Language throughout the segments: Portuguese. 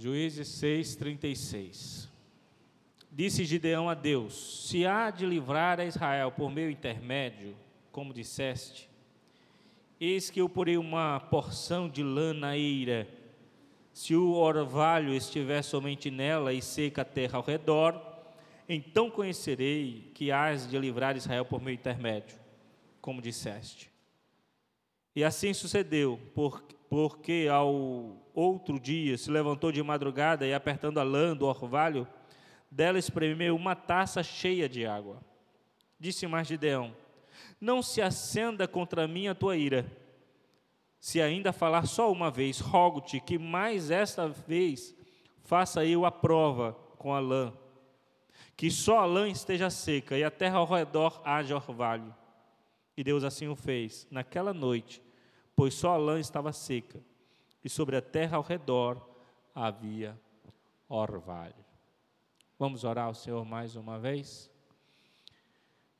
Juízes 6, 36. Disse Gideão a Deus: Se há de livrar a Israel por meu intermédio, como disseste, eis que eu porei uma porção de lã na eira. Se o orvalho estiver somente nela e seca a terra ao redor, então conhecerei que hás de livrar Israel por meu intermédio, como disseste. E assim sucedeu, porque ao outro dia se levantou de madrugada e, apertando a lã do orvalho, dela espremeu uma taça cheia de água. Disse mais Gideão: Não se acenda contra mim a tua ira. Se ainda falar só uma vez, rogo-te que mais esta vez faça eu a prova com a lã, que só a lã esteja seca e a terra ao redor haja orvalho. E Deus assim o fez. Naquela noite, pois só a lã estava seca, e sobre a terra ao redor havia orvalho. Vamos orar ao Senhor mais uma vez?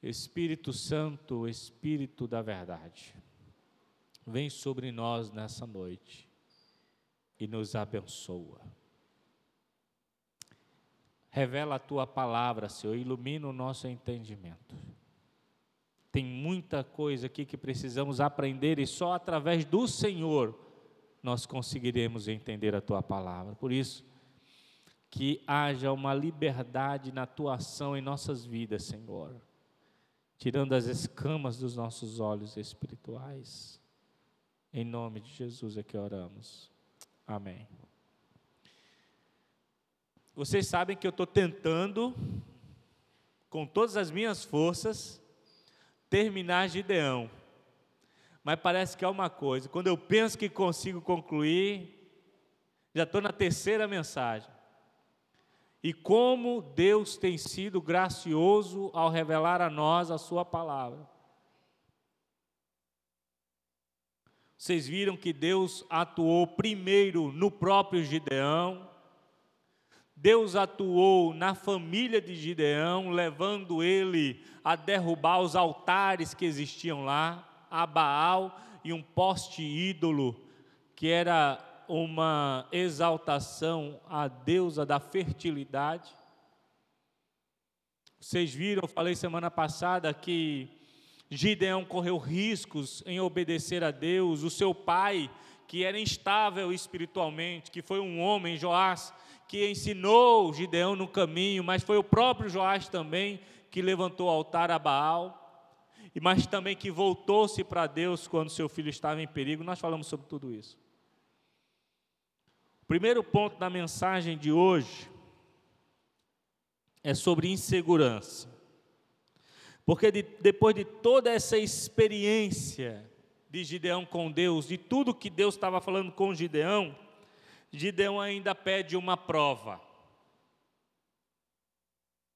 Espírito Santo, Espírito da verdade, vem sobre nós nessa noite e nos abençoa. Revela a tua palavra, Senhor, ilumina o nosso entendimento. Tem muita coisa aqui que precisamos aprender e só através do Senhor nós conseguiremos entender a tua palavra. Por isso, que haja uma liberdade na tua ação em nossas vidas, Senhor, tirando as escamas dos nossos olhos espirituais. Em nome de Jesus é que oramos. Amém. Vocês sabem que eu estou tentando, com todas as minhas forças, terminar Gideão. Mas parece que é uma coisa, quando eu penso que consigo concluir, já estou na terceira mensagem. E como Deus tem sido gracioso ao revelar a nós a Sua palavra. Vocês viram que Deus atuou primeiro no próprio Gideão, Deus atuou na família de Gideão, levando ele a derrubar os altares que existiam lá, a Baal e um poste ídolo, que era uma exaltação à deusa da fertilidade. Vocês viram, eu falei semana passada que Gideão correu riscos em obedecer a Deus, o seu pai, que era instável espiritualmente, que foi um homem, Joás, que ensinou Gideão no caminho, mas foi o próprio Joás também que levantou o altar a Baal, mas também que voltou-se para Deus quando seu filho estava em perigo. Nós falamos sobre tudo isso. O primeiro ponto da mensagem de hoje é sobre insegurança. Porque de, depois de toda essa experiência de Gideão com Deus, de tudo que Deus estava falando com Gideão, Gideão ainda pede uma prova.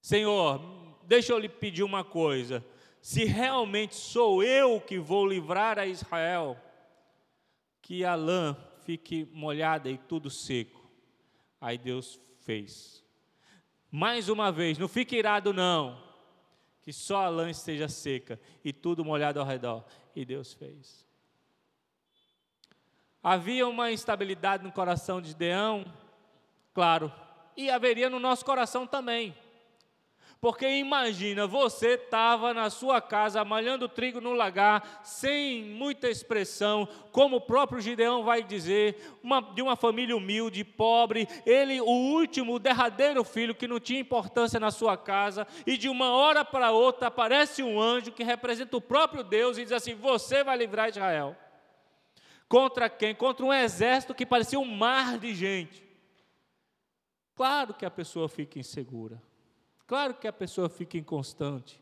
Senhor, deixa eu lhe pedir uma coisa. Se realmente sou eu que vou livrar a Israel, que a lã fique molhada e tudo seco. Aí Deus fez. Mais uma vez, não fique irado não, que só a lã esteja seca e tudo molhado ao redor. E Deus fez. Havia uma instabilidade no coração de Deão, claro, e haveria no nosso coração também. Porque imagina, você estava na sua casa malhando trigo no lagar, sem muita expressão, como o próprio Gideão vai dizer, uma, de uma família humilde, pobre, ele, o último, o derradeiro filho que não tinha importância na sua casa, e de uma hora para outra aparece um anjo que representa o próprio Deus e diz assim: Você vai livrar Israel. Contra quem? Contra um exército que parecia um mar de gente. Claro que a pessoa fica insegura. Claro que a pessoa fica inconstante.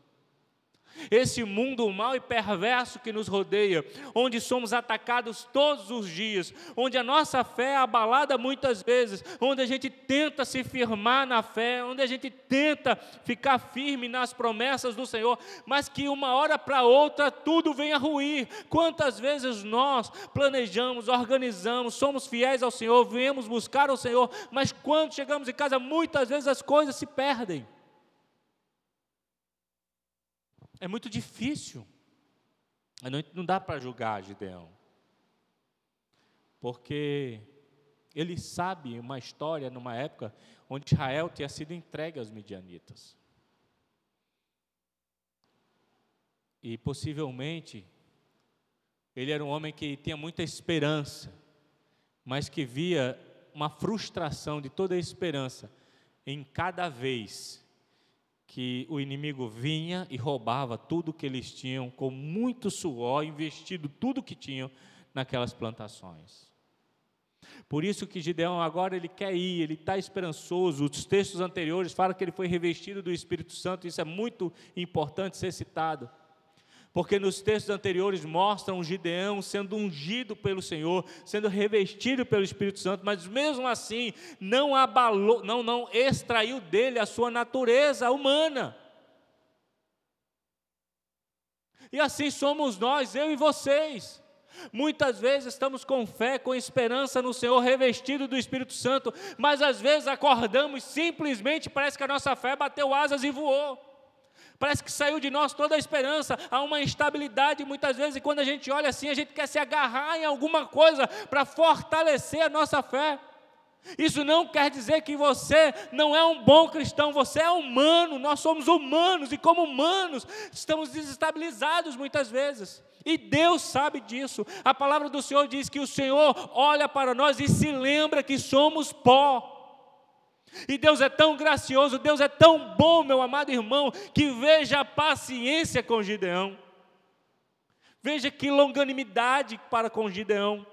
Esse mundo mal e perverso que nos rodeia, onde somos atacados todos os dias, onde a nossa fé é abalada muitas vezes, onde a gente tenta se firmar na fé, onde a gente tenta ficar firme nas promessas do Senhor, mas que uma hora para outra tudo vem a ruir. Quantas vezes nós planejamos, organizamos, somos fiéis ao Senhor, viemos buscar o Senhor, mas quando chegamos em casa, muitas vezes as coisas se perdem. É muito difícil. Não dá para julgar Gideão. Porque Ele sabe uma história numa época onde Israel tinha sido entregue aos midianitas. E possivelmente ele era um homem que tinha muita esperança, mas que via uma frustração de toda a esperança em cada vez que o inimigo vinha e roubava tudo que eles tinham com muito suor, investido tudo que tinham naquelas plantações. Por isso que Gideão agora ele quer ir, ele está esperançoso. Os textos anteriores falam que ele foi revestido do Espírito Santo, isso é muito importante ser citado. Porque nos textos anteriores mostram Gideão sendo ungido pelo Senhor, sendo revestido pelo Espírito Santo, mas mesmo assim não abalou, não, não extraiu dele a sua natureza humana. E assim somos nós, eu e vocês. Muitas vezes estamos com fé, com esperança no Senhor, revestido do Espírito Santo, mas às vezes acordamos simplesmente parece que a nossa fé bateu asas e voou. Parece que saiu de nós toda a esperança, há uma instabilidade muitas vezes, e quando a gente olha assim, a gente quer se agarrar em alguma coisa para fortalecer a nossa fé. Isso não quer dizer que você não é um bom cristão, você é humano, nós somos humanos e, como humanos, estamos desestabilizados muitas vezes. E Deus sabe disso. A palavra do Senhor diz que o Senhor olha para nós e se lembra que somos pó. E Deus é tão gracioso, Deus é tão bom, meu amado irmão, que veja a paciência com Gideão. Veja que longanimidade para com Gideão.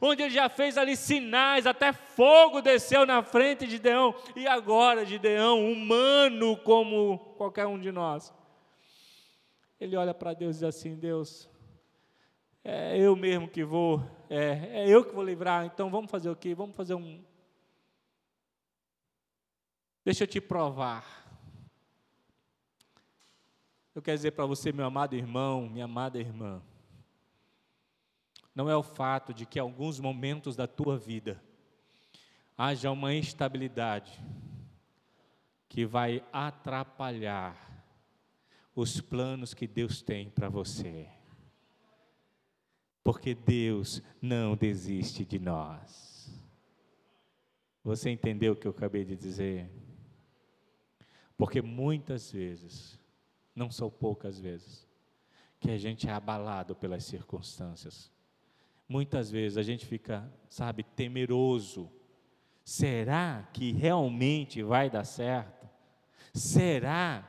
Onde ele já fez ali sinais, até fogo desceu na frente de Gideão. E agora, Gideão, humano como qualquer um de nós, ele olha para Deus e diz assim: Deus, é eu mesmo que vou, é, é eu que vou livrar, então vamos fazer o quê? Vamos fazer um, Deixa eu te provar. Eu quero dizer para você, meu amado irmão, minha amada irmã, não é o fato de que em alguns momentos da tua vida haja uma instabilidade que vai atrapalhar os planos que Deus tem para você. Porque Deus não desiste de nós. Você entendeu o que eu acabei de dizer? Porque muitas vezes, não são poucas vezes, que a gente é abalado pelas circunstâncias. Muitas vezes a gente fica, sabe, temeroso. Será que realmente vai dar certo? Será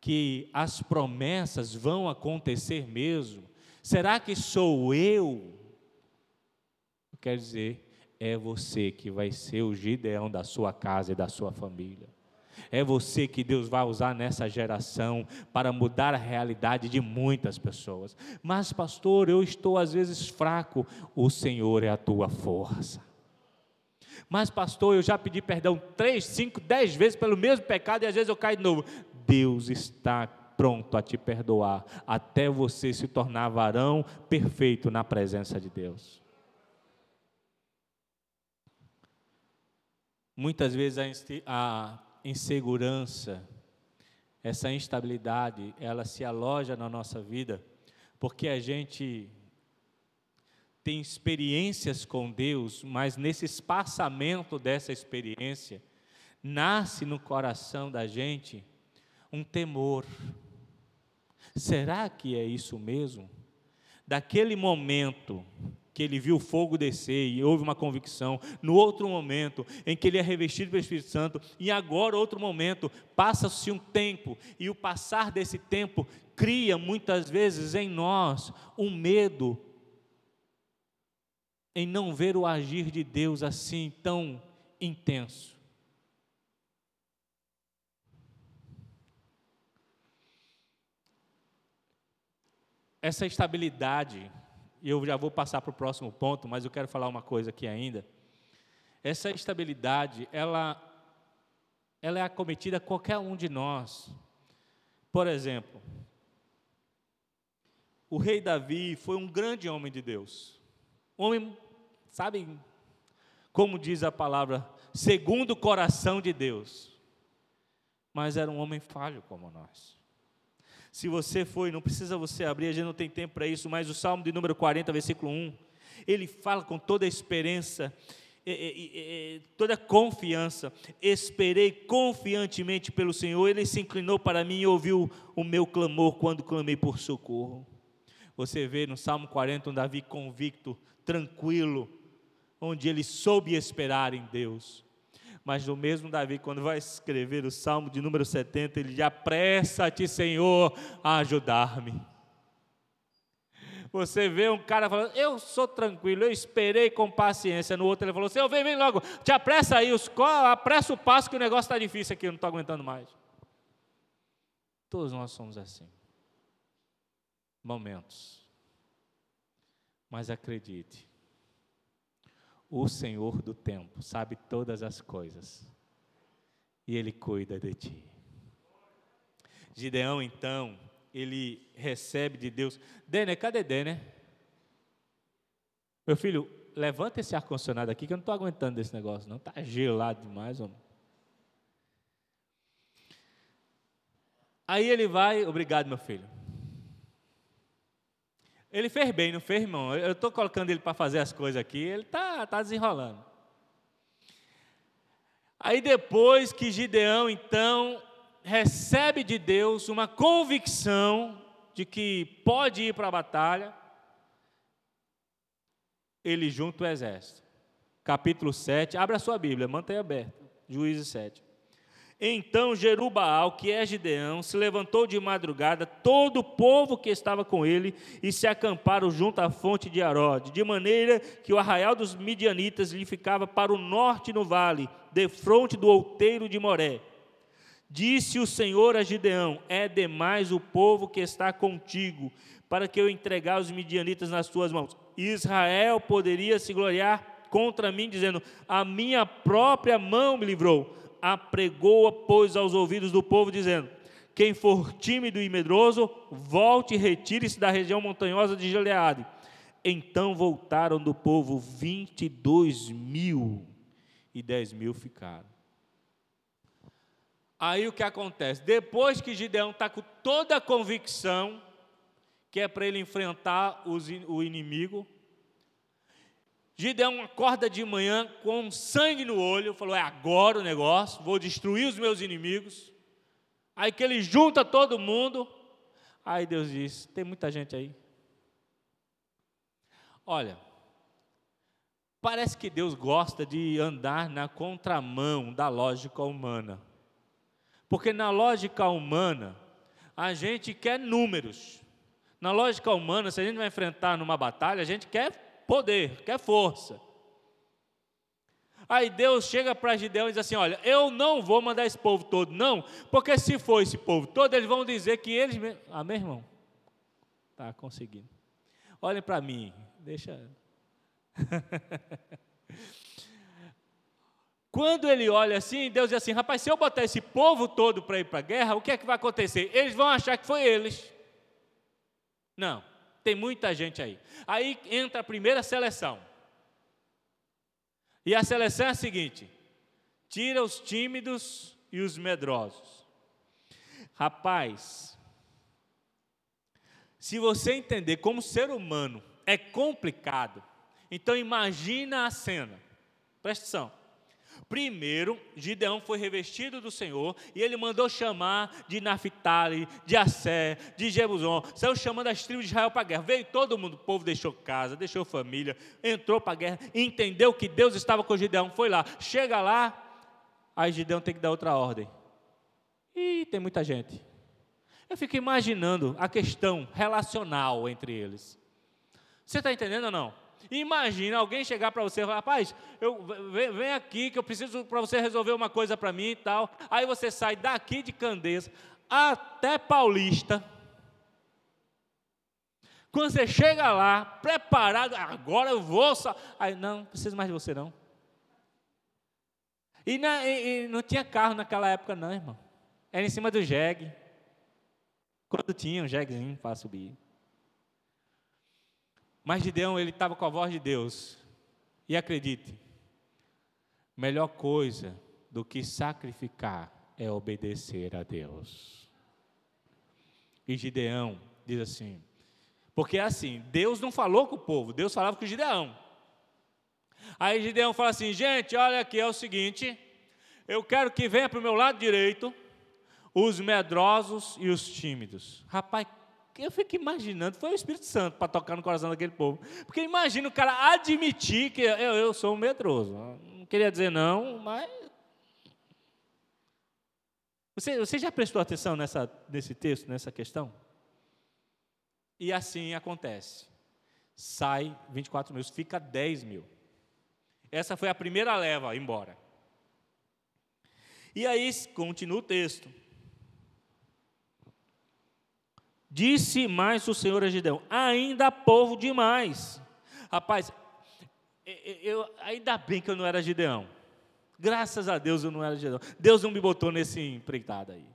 que as promessas vão acontecer mesmo? Será que sou eu? Quer dizer, é você que vai ser o Gideão da sua casa e da sua família. É você que Deus vai usar nessa geração para mudar a realidade de muitas pessoas. Mas, pastor, eu estou às vezes fraco. O Senhor é a tua força. Mas, pastor, eu já pedi perdão três, cinco, dez vezes pelo mesmo pecado e às vezes eu caio de novo. Deus está pronto a te perdoar, até você se tornar varão perfeito na presença de Deus. Muitas vezes a, insegurança, essa instabilidade, ela se aloja na nossa vida, porque a gente tem experiências com Deus, mas nesse espaçamento dessa experiência, nasce no coração da gente um temor. Será que é isso mesmo? Daquele momento que ele viu o fogo descer e houve uma convicção, no outro momento em que ele é revestido pelo Espírito Santo, e agora outro momento, passa-se um tempo, e o passar desse tempo cria muitas vezes em nós um medo em não ver o agir de Deus assim tão intenso. Essa estabilidade eu já vou passar para o próximo ponto, mas eu quero falar uma coisa aqui ainda. Essa estabilidade, ela, ela é acometida a qualquer um de nós. Por exemplo, o rei Davi foi um grande homem de Deus. Homem, sabe, como diz a palavra, segundo o coração de Deus. Mas era um homem falho como nós. Se você foi, não precisa você abrir, a gente não tem tempo para isso, mas o Salmo de número 40, versículo 1, ele fala com toda a esperança toda confiança, esperei confiantemente pelo Senhor, Ele se inclinou para mim e ouviu o meu clamor quando clamei por socorro. Você vê no Salmo 40 um Davi convicto, tranquilo, onde ele soube esperar em Deus. Mas o mesmo Davi, quando vai escrever o Salmo de número 70, ele diz: Apressa-te, Senhor, a ajudar-me. Você vê um cara falando, eu sou tranquilo, eu esperei com paciência. No outro ele falou, Senhor, vem, vem logo, te apressa aí, os, apressa o passo que o negócio está difícil aqui, eu não estou aguentando mais. Todos nós somos assim. Momentos. Mas acredite, o Senhor do tempo sabe todas as coisas e Ele cuida de ti. Gideão, então, ele recebe de Deus. Denner, cadê Denner? Meu filho, levanta esse ar-condicionado aqui que eu não estou aguentando desse negócio, não. Está gelado demais, homem. Aí ele vai, obrigado, meu filho. Ele fez bem, não fez, irmão? Eu estou colocando ele para fazer as coisas aqui, ele está tá desenrolando. Aí depois que Gideão, então, recebe de Deus uma convicção de que pode ir para a batalha, ele junta o exército. Capítulo 7, abra a sua Bíblia, mantenha aberta. Juízes 7. Então Jerubaal, que é Gideão, se levantou de madrugada, todo o povo que estava com ele, e se acamparam junto à fonte de Arode, de maneira que o arraial dos midianitas lhe ficava para o norte no vale, de frente do outeiro de Moré. Disse o Senhor a Gideão: É demais o povo que está contigo, para que eu entregar os midianitas nas tuas mãos. Israel poderia se gloriar contra mim, dizendo: A minha própria mão me livrou. Apregou-a, pois, aos ouvidos do povo, dizendo: Quem for tímido e medroso, volte e retire-se da região montanhosa de Gileade. Então voltaram do povo vinte e dois mil, e dez mil ficaram. Aí o que acontece? Depois que Gideão está com toda a convicção que é para ele enfrentar os, o inimigo, Gideão acorda de manhã com sangue no olho, falou: é agora o negócio, vou destruir os meus inimigos. Aí que ele junta todo mundo. Aí Deus diz: tem muita gente aí. Olha, parece que Deus gosta de andar na contramão da lógica humana. Porque na lógica humana, a gente quer números. Na lógica humana, se a gente vai enfrentar numa batalha, a gente quer poder, quer força. Aí Deus chega para Gideão e diz assim: Olha, eu não vou mandar esse povo todo, não, porque se for esse povo todo, eles vão dizer que eles. Ah, meu irmão, tá conseguindo. Olhem para mim, deixa. Quando ele olha assim, Deus diz assim: rapaz, se eu botar esse povo todo para ir para a guerra, o que é que vai acontecer? Eles vão achar que foi eles. Não, tem muita gente aí. Aí entra a primeira seleção. E a seleção é a seguinte: tira os tímidos e os medrosos. Rapaz, se você entender como ser humano é complicado, então imagina a cena. Presta atenção. Primeiro, Gideão foi revestido do Senhor e ele mandou chamar de Naphtali, de Assé, de Jebusão, saiu chamando as tribos de Israel para a guerra. Veio todo mundo, o povo deixou casa, deixou família, entrou para a guerra, entendeu que Deus estava com Gideão, foi lá. Chega lá, aí Gideão tem que dar outra ordem. E tem muita gente. Eu fico imaginando a questão relacional entre eles. Você está entendendo ou não? Imagina alguém chegar para você e falar, rapaz, eu, vem, vem aqui que eu preciso para você resolver uma coisa para mim e tal. Aí você sai daqui de Candeias até Paulista. Quando você chega lá, preparado, agora eu vou. Só... Aí, não, não preciso mais de você não. E, na, e, e, não tinha carro naquela época, não, irmão. Era em cima do jegue. Quando tinha um jeguezinho para subir. Mas Gideão, ele estava com a voz de Deus. E acredite, melhor coisa do que sacrificar é obedecer a Deus. E Gideão diz assim, porque é assim, Deus não falou com o povo, Deus falava com Gideão. Aí Gideão fala assim: gente, olha aqui, é o seguinte, eu quero que venha para o meu lado direito os medrosos e os tímidos. Rapaz, eu fico imaginando, foi o Espírito Santo para tocar no coração daquele povo. Porque imagina o cara admitir que eu, eu sou um medroso. Não queria dizer não, mas. Você, você já prestou atenção nessa, nesse texto, nessa questão? E assim acontece. Sai 24 mil, fica 10 mil. Essa foi a primeira leva embora. E aí continua o texto. Disse mais o Senhor a Gideão: ainda povo demais. Rapaz, eu, ainda bem que eu não era Gideão. Graças a Deus eu não era Gideão. Deus não me botou nesse empreitado aí.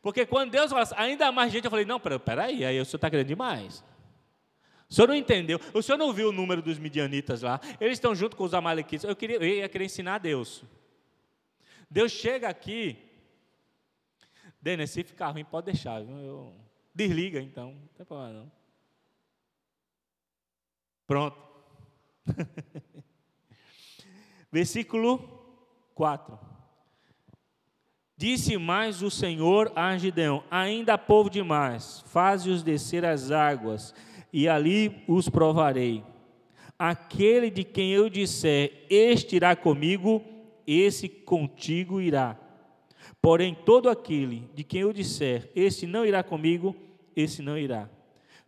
Porque quando Deus fala assim, ainda mais gente, eu falei, não, peraí, aí o senhor está querendo demais. O senhor não entendeu, o senhor não viu o número dos midianitas lá, eles estão junto com os amalequitas. Eu, queria, eu ia querer ensinar a Deus. Deus chega aqui, Denis, se ficar ruim, pode deixar. Eu, Desliga então, não tem problema não. Pronto. Versículo 4. Disse mais o Senhor a Gideão: Ainda há povo demais, faze-os descer as águas, e ali os provarei. Aquele de quem eu disser, este irá comigo, esse contigo irá. Porém, todo aquele de quem eu disser, este não irá comigo, esse não irá.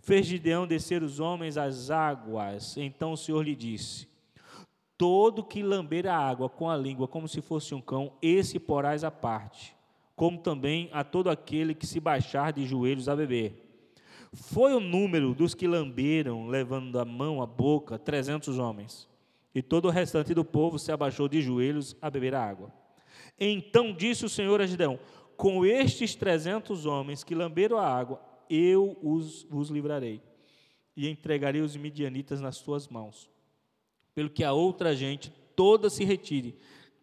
Fez Gideão descer os homens às águas. Então o Senhor lhe disse: Todo que lamber a água com a língua como se fosse um cão, esse porás à parte, como também a todo aquele que se baixar de joelhos a beber. Foi o número dos que lamberam, levando a mão à boca, trezentos homens. E todo o restante do povo se abaixou de joelhos a beber a água. Então disse o Senhor a Gideão: Com estes trezentos homens que lamberam a água, eu os, livrarei, e entregarei os midianitas nas tuas mãos, pelo que a outra gente toda se retire,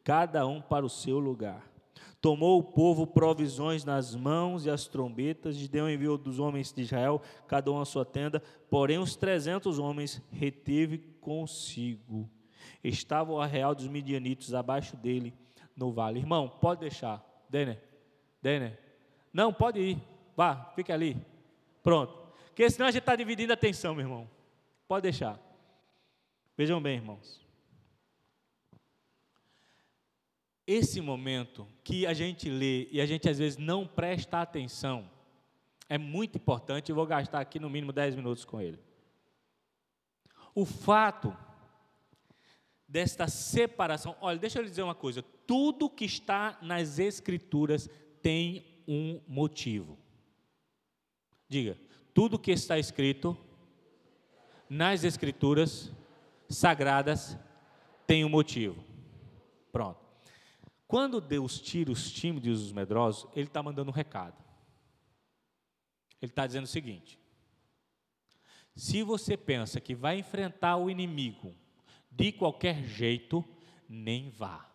cada um para o seu lugar. Tomou o povo provisões nas mãos e as trombetas, e deu envio dos homens de Israel, cada um a sua tenda, porém os trezentos homens reteve consigo. Estava o arreal dos midianitos abaixo dele no vale. Irmão, pode deixar. Denner, Denner. Não, pode ir. Vá, fique ali. Pronto. Porque senão a gente está dividindo a atenção, meu irmão. Pode deixar. Vejam bem, irmãos. Esse momento que a gente lê e a gente às vezes não presta atenção, é muito importante. Eu vou gastar aqui no mínimo 10 minutos com ele. O fato desta separação, olha, deixa eu lhe dizer uma coisa: tudo que está nas Escrituras tem um motivo. Diga, tudo que está escrito nas Escrituras sagradas tem um motivo. Pronto. Quando Deus tira os tímidos e os medrosos, Ele está mandando um recado. Ele está dizendo o seguinte: se você pensa que vai enfrentar o inimigo de qualquer jeito, nem vá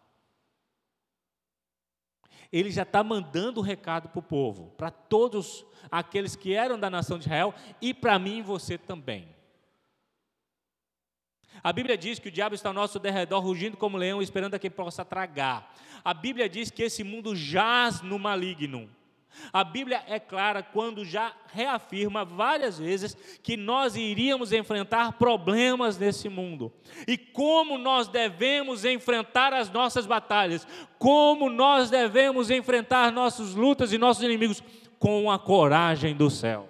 ele já está mandando o recado para o povo, para todos aqueles que eram da nação de Israel e para mim e você também. A Bíblia diz que o diabo está ao nosso derredor, rugindo como leão, esperando a quem possa tragar. A Bíblia diz que esse mundo jaz no maligno. A Bíblia é clara quando já reafirma várias vezes que nós iríamos enfrentar problemas nesse mundo. E como nós devemos enfrentar as nossas batalhas, como nós devemos enfrentar nossas lutas e nossos inimigos com a coragem do céu.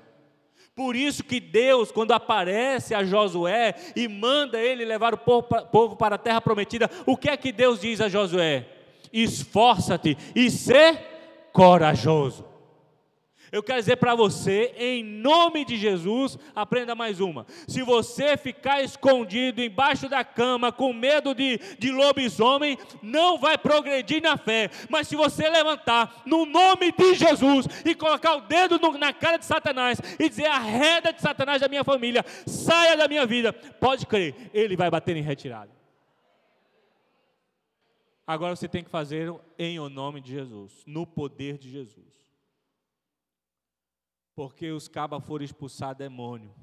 Por isso que Deus, quando aparece a Josué e manda ele levar o povo para a terra prometida, o que é que Deus diz a Josué? Esforça-te e ser corajoso. Eu quero dizer para você, em nome de Jesus, aprenda mais uma. Se você ficar escondido embaixo da cama, com medo de, de lobisomem, não vai progredir na fé. Mas se você levantar no nome de Jesus e colocar o dedo no, na cara de Satanás e dizer: arreda de Satanás da minha família, saia da minha vida, pode crer, ele vai bater em retirada. Agora você tem que fazer em o nome de Jesus, no poder de Jesus porque os cabas foram expulsar demônio.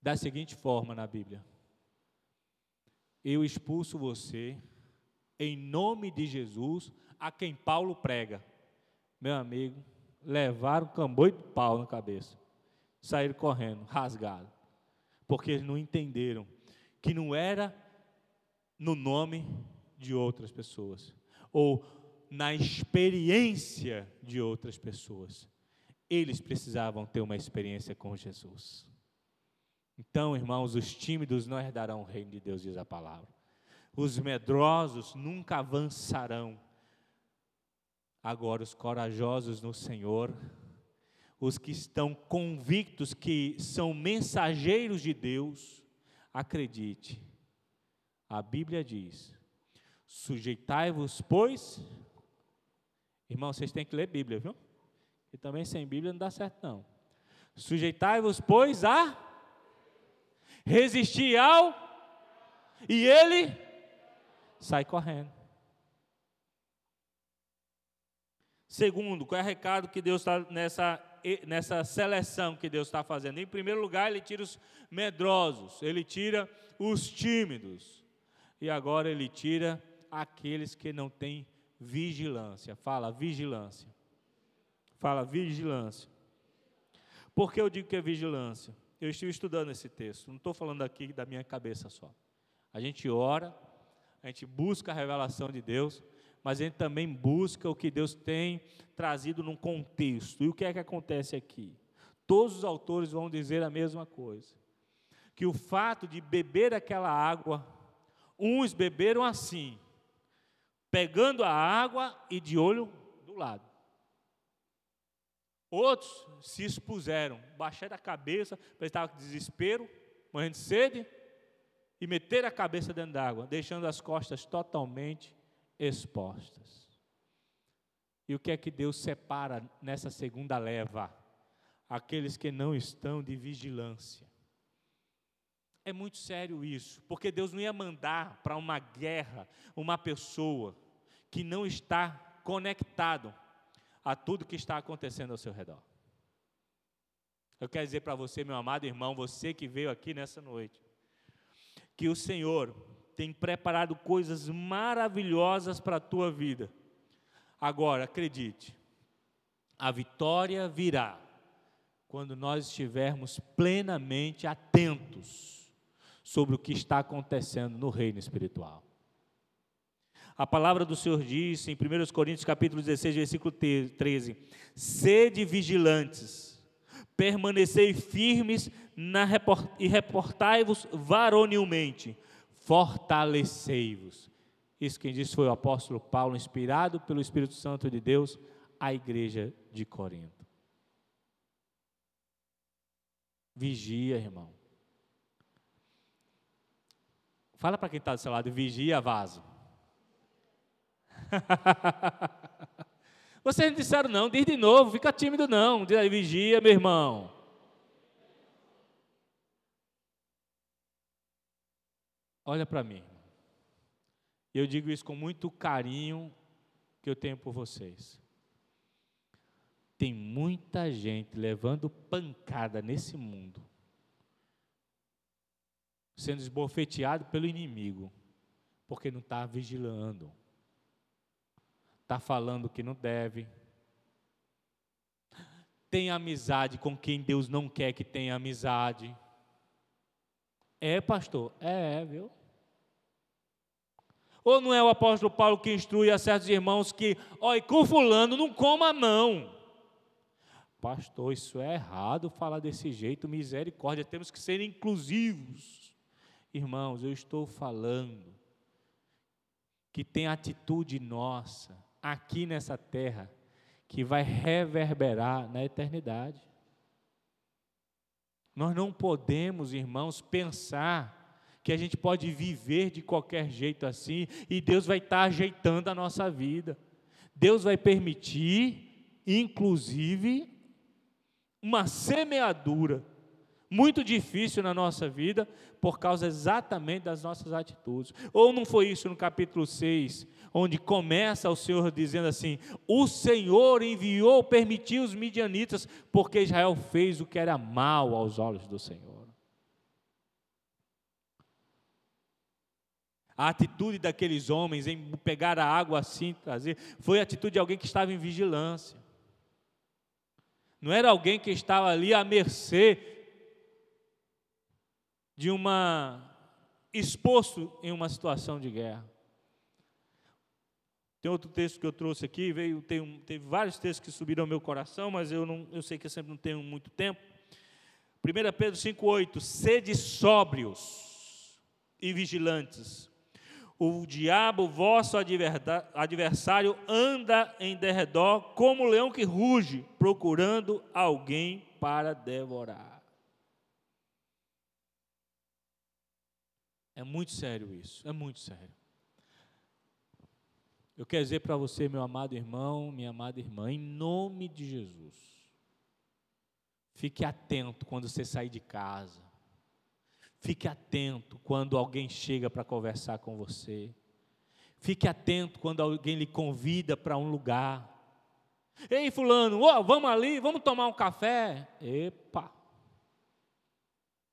Da seguinte forma na Bíblia: eu expulso você, em nome de Jesus, a quem Paulo prega. Meu amigo, levaram um camboio de pau na cabeça, saíram correndo, rasgado, porque eles não entenderam que não era no nome de outras pessoas, ou na experiência de outras pessoas. Eles precisavam ter uma experiência com Jesus. Então, irmãos, os tímidos não herdarão o reino de Deus, diz a palavra. Os medrosos nunca avançarão. Agora, os corajosos no Senhor, os que estão convictos que são mensageiros de Deus, acredite, a Bíblia diz: sujeitai-vos, pois. Irmão, vocês têm que ler Bíblia, viu? E também sem Bíblia não dá certo, não. Sujeitai-vos, pois, a resistir ao, e ele sai correndo. Segundo, qual é o recado que Deus está nessa, nessa seleção que Deus está fazendo? Em primeiro lugar, Ele tira os medrosos, Ele tira os tímidos, e agora Ele tira aqueles que não têm vigilância. Fala, vigilância. Fala, vigilância. Por que eu digo que é vigilância? Eu estive estudando esse texto, não estou falando aqui da minha cabeça só. A gente ora, a gente busca a revelação de Deus, mas a gente também busca o que Deus tem trazido num contexto. E o que é que acontece aqui? Todos os autores vão dizer a mesma coisa. Que o fato de beber aquela água, uns beberam assim, pegando a água e de olho do lado. Outros se expuseram, baixaram a cabeça, estavam com desespero, morrendo de sede, e meteram a cabeça dentro d'água, deixando as costas totalmente expostas. E o que é que Deus separa nessa segunda leva? Aqueles que não estão de vigilância. É muito sério isso, porque Deus não ia mandar para uma guerra uma pessoa que não está conectado a tudo que está acontecendo ao seu redor. Eu quero dizer para você, meu amado irmão, você que veio aqui nessa noite, que o Senhor tem preparado coisas maravilhosas para a tua vida. Agora, acredite, a vitória virá quando nós estivermos plenamente atentos sobre o que está acontecendo no reino espiritual. A palavra do Senhor diz em 1 Coríntios capítulo 16, versículo 13: Sede vigilantes, permanecei firmes na e reportai-vos varonilmente, fortalecei-vos. Isso quem disse foi o apóstolo Paulo, inspirado pelo Espírito Santo de Deus, à igreja de Corinto. Vigia, irmão. Fala para quem está do seu lado, vigia, vaso. Vocês não disseram não, diz de novo, fica tímido não, diz aí, vigia, meu irmão. Olha para mim. Eu digo isso com muito carinho que eu tenho por vocês. Tem muita gente levando pancada nesse mundo, sendo esbofeteado pelo inimigo, porque não está vigilando está falando que não deve, tem amizade com quem Deus não quer que tenha amizade. É, pastor? É, viu? Ou não é o apóstolo Paulo que instrui a certos irmãos que, olha, com fulano não coma não. Pastor, isso é errado falar desse jeito, misericórdia, temos que ser inclusivos. Irmãos, eu estou falando que tem atitude nossa aqui nessa terra que vai reverberar na eternidade. Nós não podemos, irmãos, pensar que a gente pode viver de qualquer jeito assim e Deus vai estar ajeitando a nossa vida. Deus vai permitir, inclusive, uma semeadura muito difícil na nossa vida por causa exatamente das nossas atitudes. Ou não foi isso no capítulo 6, onde começa o Senhor dizendo assim: O Senhor enviou, permitiu os midianitas, porque Israel fez o que era mal aos olhos do Senhor. A atitude daqueles homens em pegar a água assim, trazer, foi a atitude de alguém que estava em vigilância. Não era alguém que estava ali à mercê de uma exposto em uma situação de guerra. Tem outro texto que eu trouxe aqui, veio, tem, teve vários textos que subiram ao meu coração, mas eu, não, eu sei que eu sempre não tenho muito tempo. 1 Pedro 5,8: Sede sóbrios e vigilantes. O diabo, vosso adversário, anda em derredor como um leão que ruge, procurando alguém para devorar. É muito sério isso, é muito sério. Eu quero dizer para você, meu amado irmão, minha amada irmã, em nome de Jesus, fique atento quando você sair de casa. Fique atento quando alguém chega para conversar com você. Fique atento quando alguém lhe convida para um lugar. Ei, fulano, oh, vamos ali, vamos tomar um café. Epa!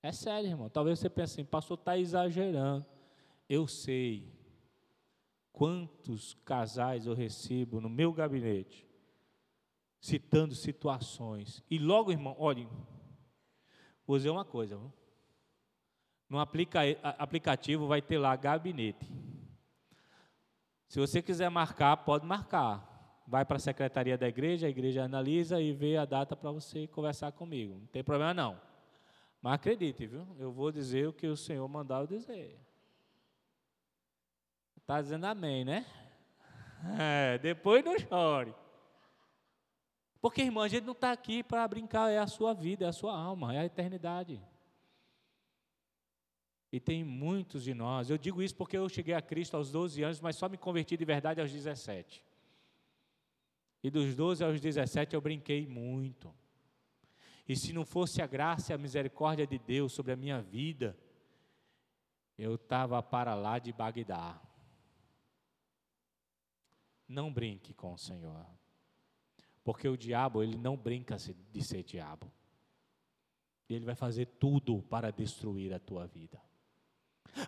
É sério, irmão. Talvez você pense assim, pastor está exagerando. Eu sei quantos casais eu recebo no meu gabinete, citando situações. E logo, irmão, olhem, vou dizer uma coisa. No aplica, aplicativo vai ter lá gabinete. Se você quiser marcar, pode marcar. Vai para a secretaria da igreja, a igreja analisa e vê a data para você conversar comigo. Não tem problema não. Mas acredite, viu? Eu vou dizer o que o Senhor mandar eu dizer. Está dizendo amém, né? É, depois não chore. Porque, irmão, a gente não está aqui para brincar, é a sua vida, é a sua alma, é a eternidade. E tem muitos de nós, eu digo isso porque eu cheguei a Cristo aos 12 anos, mas só me converti de verdade aos 17. E dos 12 aos 17 eu brinquei muito. E se não fosse a graça e a misericórdia de Deus sobre a minha vida, eu estava para lá de Bagdá. Não brinque com o Senhor. Porque o diabo, ele não brinca de ser diabo. Ele vai fazer tudo para destruir a tua vida.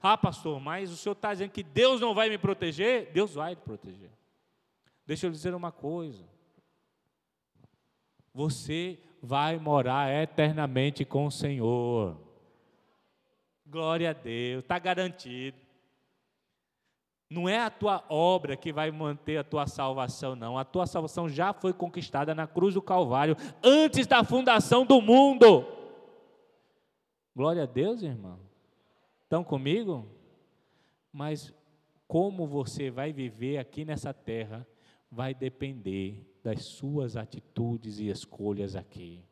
Ah, pastor, mas o senhor está dizendo que Deus não vai me proteger? Deus vai te proteger. Deixa eu dizer uma coisa. Você vai morar eternamente com o Senhor. Glória a Deus, está garantido. Não é a tua obra que vai manter a tua salvação, não. A tua salvação já foi conquistada na cruz do Calvário, antes da fundação do mundo. Glória a Deus, irmão. Estão comigo? Mas como você vai viver aqui nessa terra vai depender das suas atitudes e escolhas aqui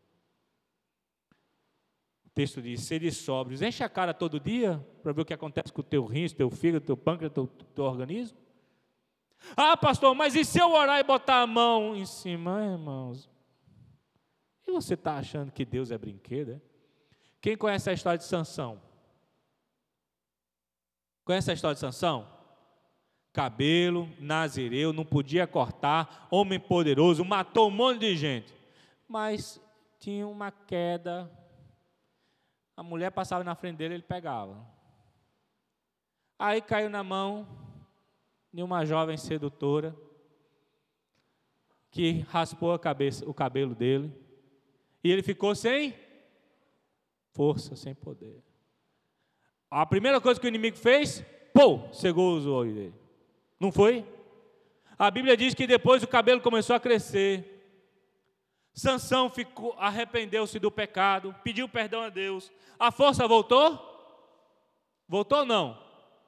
texto diz: sede sóbrios. Enche a cara todo dia para ver o que acontece com o teu rins, teu fígado, teu pâncreas, teu, teu organismo. Ah, pastor, mas e se eu orar e botar a mão em cima, irmãos? E você está achando que Deus é brinquedo? É? Quem conhece a história de Sansão? Conhece a história de Sansão? Cabelo, nazireu, não podia cortar, homem poderoso, matou um monte de gente. Mas tinha uma queda a mulher passava na frente dele, ele pegava. Aí caiu na mão de uma jovem sedutora que raspou a cabeça, o cabelo dele, e ele ficou sem força, sem poder. A primeira coisa que o inimigo fez, pô, cegou os olhos dele. Não foi? A Bíblia diz que depois o cabelo começou a crescer. Sansão ficou, arrependeu-se do pecado, pediu perdão a Deus. A força voltou? Voltou ou não?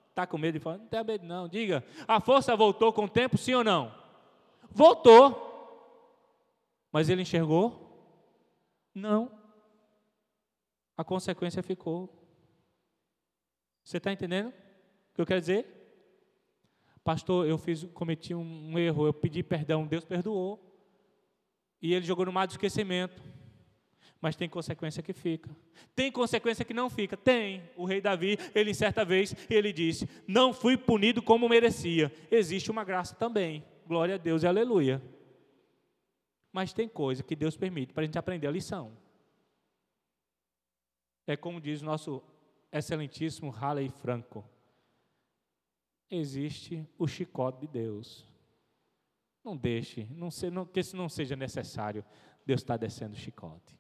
Está com medo de falar? Não tem medo não. Diga, a força voltou com o tempo, sim ou não? Voltou. Mas ele enxergou? Não. A consequência ficou. Você está entendendo o que eu quero dizer? Pastor, eu fiz, cometi um erro, eu pedi perdão, Deus perdoou. E ele jogou no mar do esquecimento. Mas tem consequência que fica. Tem consequência que não fica? Tem. O rei Davi, ele certa vez, ele disse: Não fui punido como merecia. Existe uma graça também. Glória a Deus e aleluia. Mas tem coisa que Deus permite para a gente aprender a lição. É como diz o nosso excelentíssimo Halley Franco. Existe o chicote de Deus. Não deixe, não se, não, que isso não seja necessário, Deus está descendo o chicote.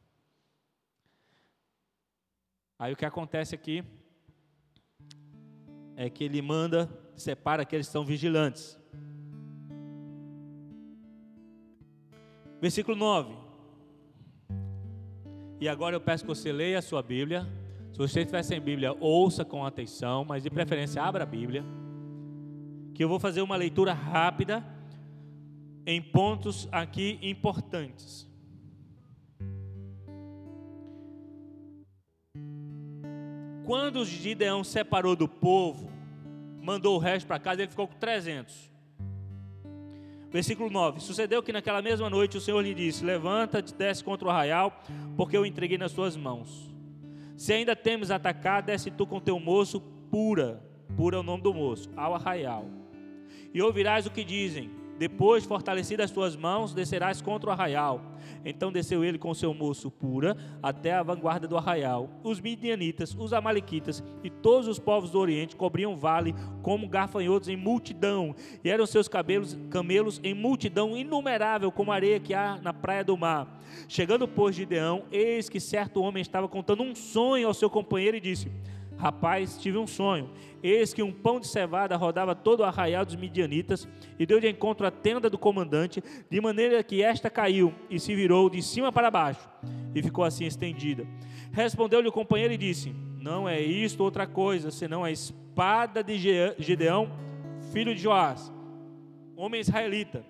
Aí o que acontece aqui é que ele manda, separa aqueles que são vigilantes. Versículo 9. E agora eu peço que você leia a sua Bíblia. Se você estiver sem Bíblia, ouça com atenção, mas de preferência abra a Bíblia. Que eu vou fazer uma leitura rápida em pontos aqui importantes. Quando Gideão separou do povo, mandou o resto para casa, ele ficou com 300. Versículo 9: Sucedeu que naquela mesma noite o Senhor lhe disse: Levanta-te, desce contra o arraial, porque eu entreguei nas suas mãos. Se ainda temes atacar, desce tu com teu moço, pura, pura é o nome do moço, ao arraial. E ouvirás o que dizem: depois, fortalecidas as tuas mãos, descerás contra o arraial. Então desceu ele com seu moço pura até a vanguarda do arraial. Os midianitas, os amalequitas e todos os povos do Oriente cobriam o vale como garfanhotos em multidão, e eram seus cabelos, camelos em multidão inumerável, como a areia que há na praia do mar. Chegando, pois, Gideão, eis que certo homem estava contando um sonho ao seu companheiro e disse: Rapaz, tive um sonho. Eis que um pão de cevada rodava todo o arraial dos midianitas e deu de encontro à tenda do comandante, de maneira que esta caiu e se virou de cima para baixo e ficou assim estendida. Respondeu-lhe o companheiro e disse: Não é isto outra coisa, senão a espada de Gideão, filho de Joás, homem israelita.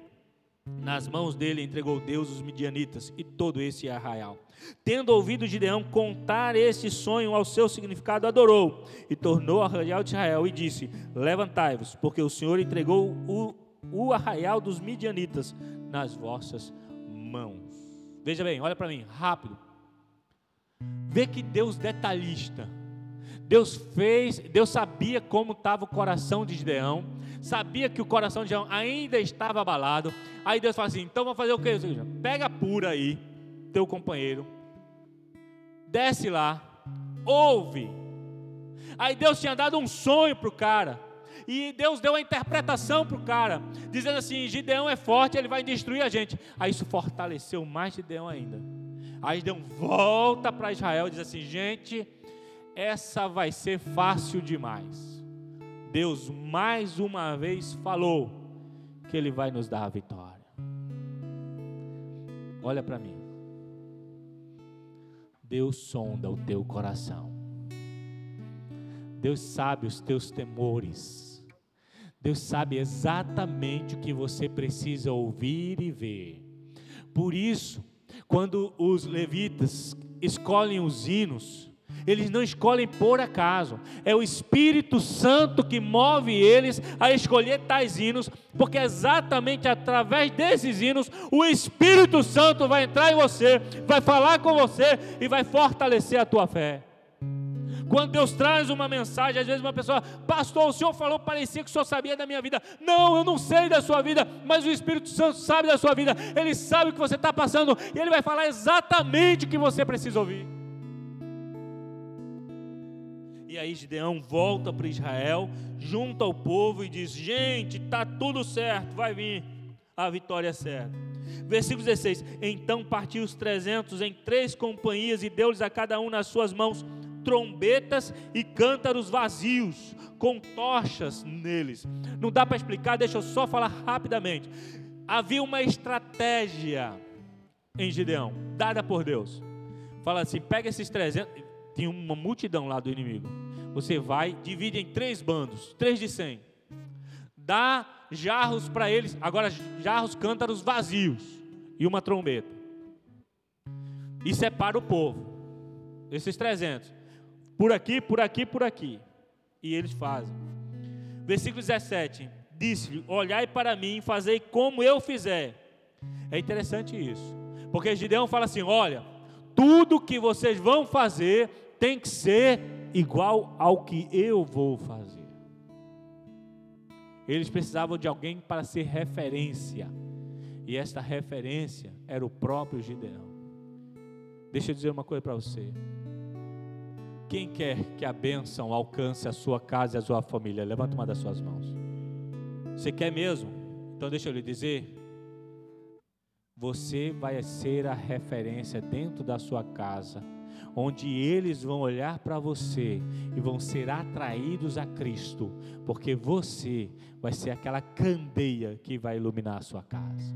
Nas mãos dele entregou Deus os midianitas e todo esse arraial. Tendo ouvido Gideão contar este sonho ao seu significado, adorou e tornou ao arraial de Israel e disse: Levantai-vos, porque o Senhor entregou o, o arraial dos midianitas nas vossas mãos. Veja bem, olha para mim, rápido. Vê que Deus detalhista. Deus fez, Deus sabia como estava o coração de Gideão, sabia que o coração de Gideão ainda estava abalado. Aí Deus fala assim: então vamos fazer o que? Pega pura aí teu companheiro, desce lá, ouve. Aí Deus tinha dado um sonho para o cara. E Deus deu a interpretação para o cara, dizendo assim: Gideão é forte, ele vai destruir a gente. Aí isso fortaleceu mais Gideão ainda. Aí Gideão volta para Israel e diz assim: gente, essa vai ser fácil demais. Deus mais uma vez falou que Ele vai nos dar a vitória. Olha para mim. Deus sonda o teu coração. Deus sabe os teus temores. Deus sabe exatamente o que você precisa ouvir e ver. Por isso, quando os levitas escolhem os hinos, eles não escolhem por acaso, é o Espírito Santo que move eles a escolher tais hinos, porque exatamente através desses hinos o Espírito Santo vai entrar em você, vai falar com você e vai fortalecer a tua fé. Quando Deus traz uma mensagem, às vezes uma pessoa, pastor, o senhor falou, parecia que o senhor sabia da minha vida. Não, eu não sei da sua vida, mas o Espírito Santo sabe da sua vida, ele sabe o que você está passando e ele vai falar exatamente o que você precisa ouvir. E aí Gideão volta para Israel, junta o povo e diz: Gente, está tudo certo, vai vir a vitória certa. Versículo 16: Então partiu os trezentos em três companhias e deu-lhes a cada um nas suas mãos trombetas e cântaros vazios, com tochas neles. Não dá para explicar, deixa eu só falar rapidamente. Havia uma estratégia em Gideão, dada por Deus. Fala assim: pega esses 300 tinha uma multidão lá do inimigo. Você vai, divide em três bandos, três de cem. Dá jarros para eles, agora jarros cântaros vazios e uma trombeta. E separa o povo, esses trezentos. Por aqui, por aqui, por aqui. E eles fazem. Versículo 17: Disse-lhe: Olhai para mim e fazei como eu fizer. É interessante isso, porque Gideão fala assim: Olha, tudo que vocês vão fazer tem que ser igual ao que eu vou fazer. Eles precisavam de alguém para ser referência, e esta referência era o próprio Gideão. Deixa eu dizer uma coisa para você. Quem quer que a bênção alcance a sua casa e a sua família? Levanta uma das suas mãos. Você quer mesmo? Então deixa eu lhe dizer. Você vai ser a referência dentro da sua casa, onde eles vão olhar para você e vão ser atraídos a Cristo, porque você vai ser aquela candeia que vai iluminar a sua casa.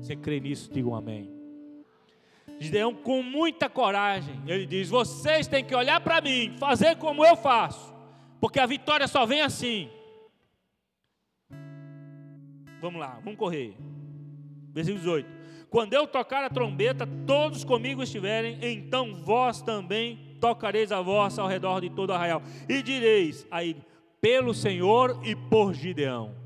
Você crê nisso? Diga um amém. Gideão, com muita coragem, ele diz: Vocês têm que olhar para mim, fazer como eu faço, porque a vitória só vem assim. Vamos lá, vamos correr. Versículo 18: Quando eu tocar a trombeta, todos comigo estiverem, então vós também tocareis a vossa ao redor de todo arraial, e direis aí, pelo Senhor e por Gideão.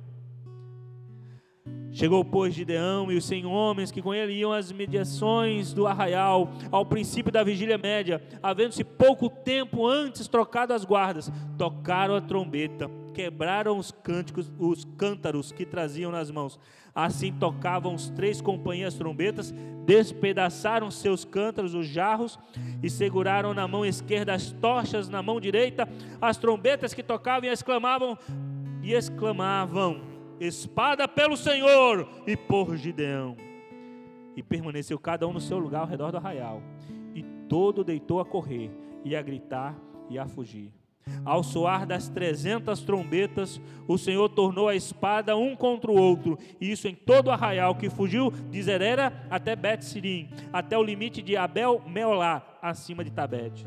Chegou, pois, Gideão e os cem homens que com ele iam às mediações do arraial, ao princípio da vigília média, havendo-se pouco tempo antes trocado as guardas, tocaram a trombeta, quebraram os cânticos, os cântaros que traziam nas mãos. Assim tocavam os três companhias trombetas, despedaçaram seus cântaros, os jarros, e seguraram na mão esquerda as tochas, na mão direita as trombetas que tocavam e exclamavam e exclamavam espada pelo Senhor e por Gideão. E permaneceu cada um no seu lugar ao redor do arraial. E todo deitou a correr, e a gritar e a fugir. Ao soar das trezentas trombetas, o Senhor tornou a espada um contra o outro, e isso em todo o arraial que fugiu de Zerera até Bet-Sirim, até o limite de Abel-Meolá, acima de Tabete.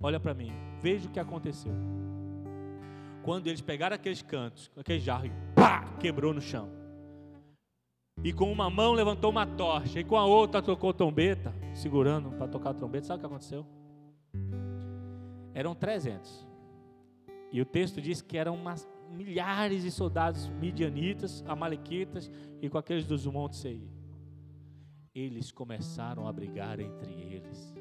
Olha para mim, veja o que aconteceu quando eles pegaram aqueles cantos, aquele jarro, pá, quebrou no chão. E com uma mão levantou uma tocha, e com a outra tocou trombeta, segurando para tocar a trombeta. Sabe o que aconteceu? Eram 300. E o texto diz que eram umas milhares de soldados midianitas, amalequitas e com aqueles dos montes Seir. Eles começaram a brigar entre eles.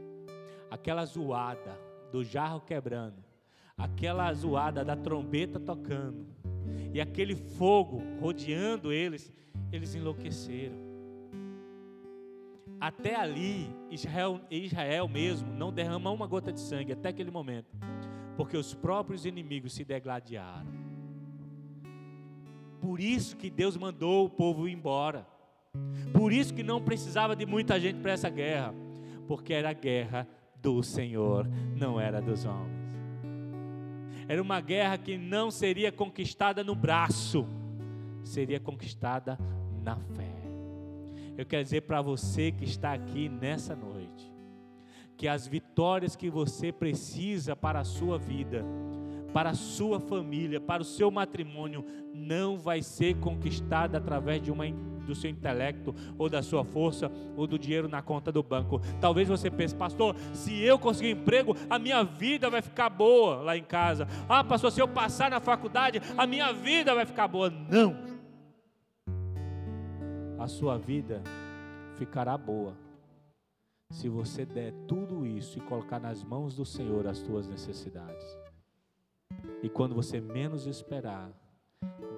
Aquela zoada do jarro quebrando aquela zoada da trombeta tocando e aquele fogo rodeando eles, eles enlouqueceram. Até ali, Israel, Israel mesmo não derrama uma gota de sangue até aquele momento, porque os próprios inimigos se degladiaram. Por isso que Deus mandou o povo embora. Por isso que não precisava de muita gente para essa guerra, porque era a guerra do Senhor, não era dos homens. Era uma guerra que não seria conquistada no braço, seria conquistada na fé. Eu quero dizer para você que está aqui nessa noite, que as vitórias que você precisa para a sua vida, para a sua família, para o seu matrimônio, não vai ser conquistada através de uma do seu intelecto, ou da sua força, ou do dinheiro na conta do banco. Talvez você pense, pastor, se eu conseguir um emprego, a minha vida vai ficar boa lá em casa. Ah, pastor, se eu passar na faculdade, a minha vida vai ficar boa. Não. A sua vida ficará boa se você der tudo isso e colocar nas mãos do Senhor as suas necessidades. E quando você menos esperar,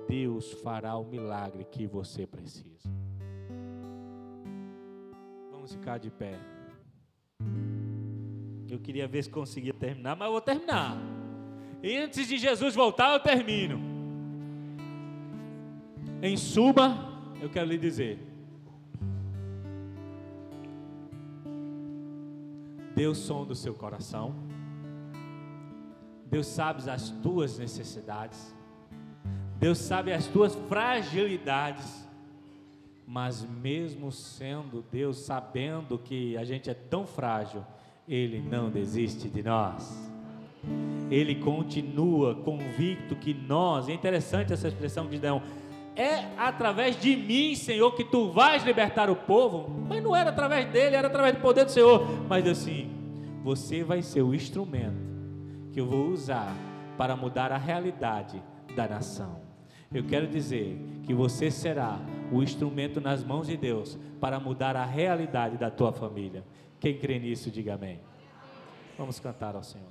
Deus fará o milagre que você precisa. Vamos ficar de pé. Eu queria ver se conseguia terminar, mas eu vou terminar. E antes de Jesus voltar, eu termino. Em suma, eu quero lhe dizer: Deus sonda o seu coração. Deus sabe as tuas necessidades. Deus sabe as tuas fragilidades, mas mesmo sendo Deus sabendo que a gente é tão frágil, Ele não desiste de nós. Ele continua convicto que nós, é interessante essa expressão de Deus, é através de mim, Senhor, que tu vais libertar o povo, mas não era através dele, era através do poder do Senhor. Mas assim, você vai ser o instrumento que eu vou usar para mudar a realidade da nação. Eu quero dizer que você será o instrumento nas mãos de Deus para mudar a realidade da tua família. Quem crê nisso, diga amém. Vamos cantar ao Senhor.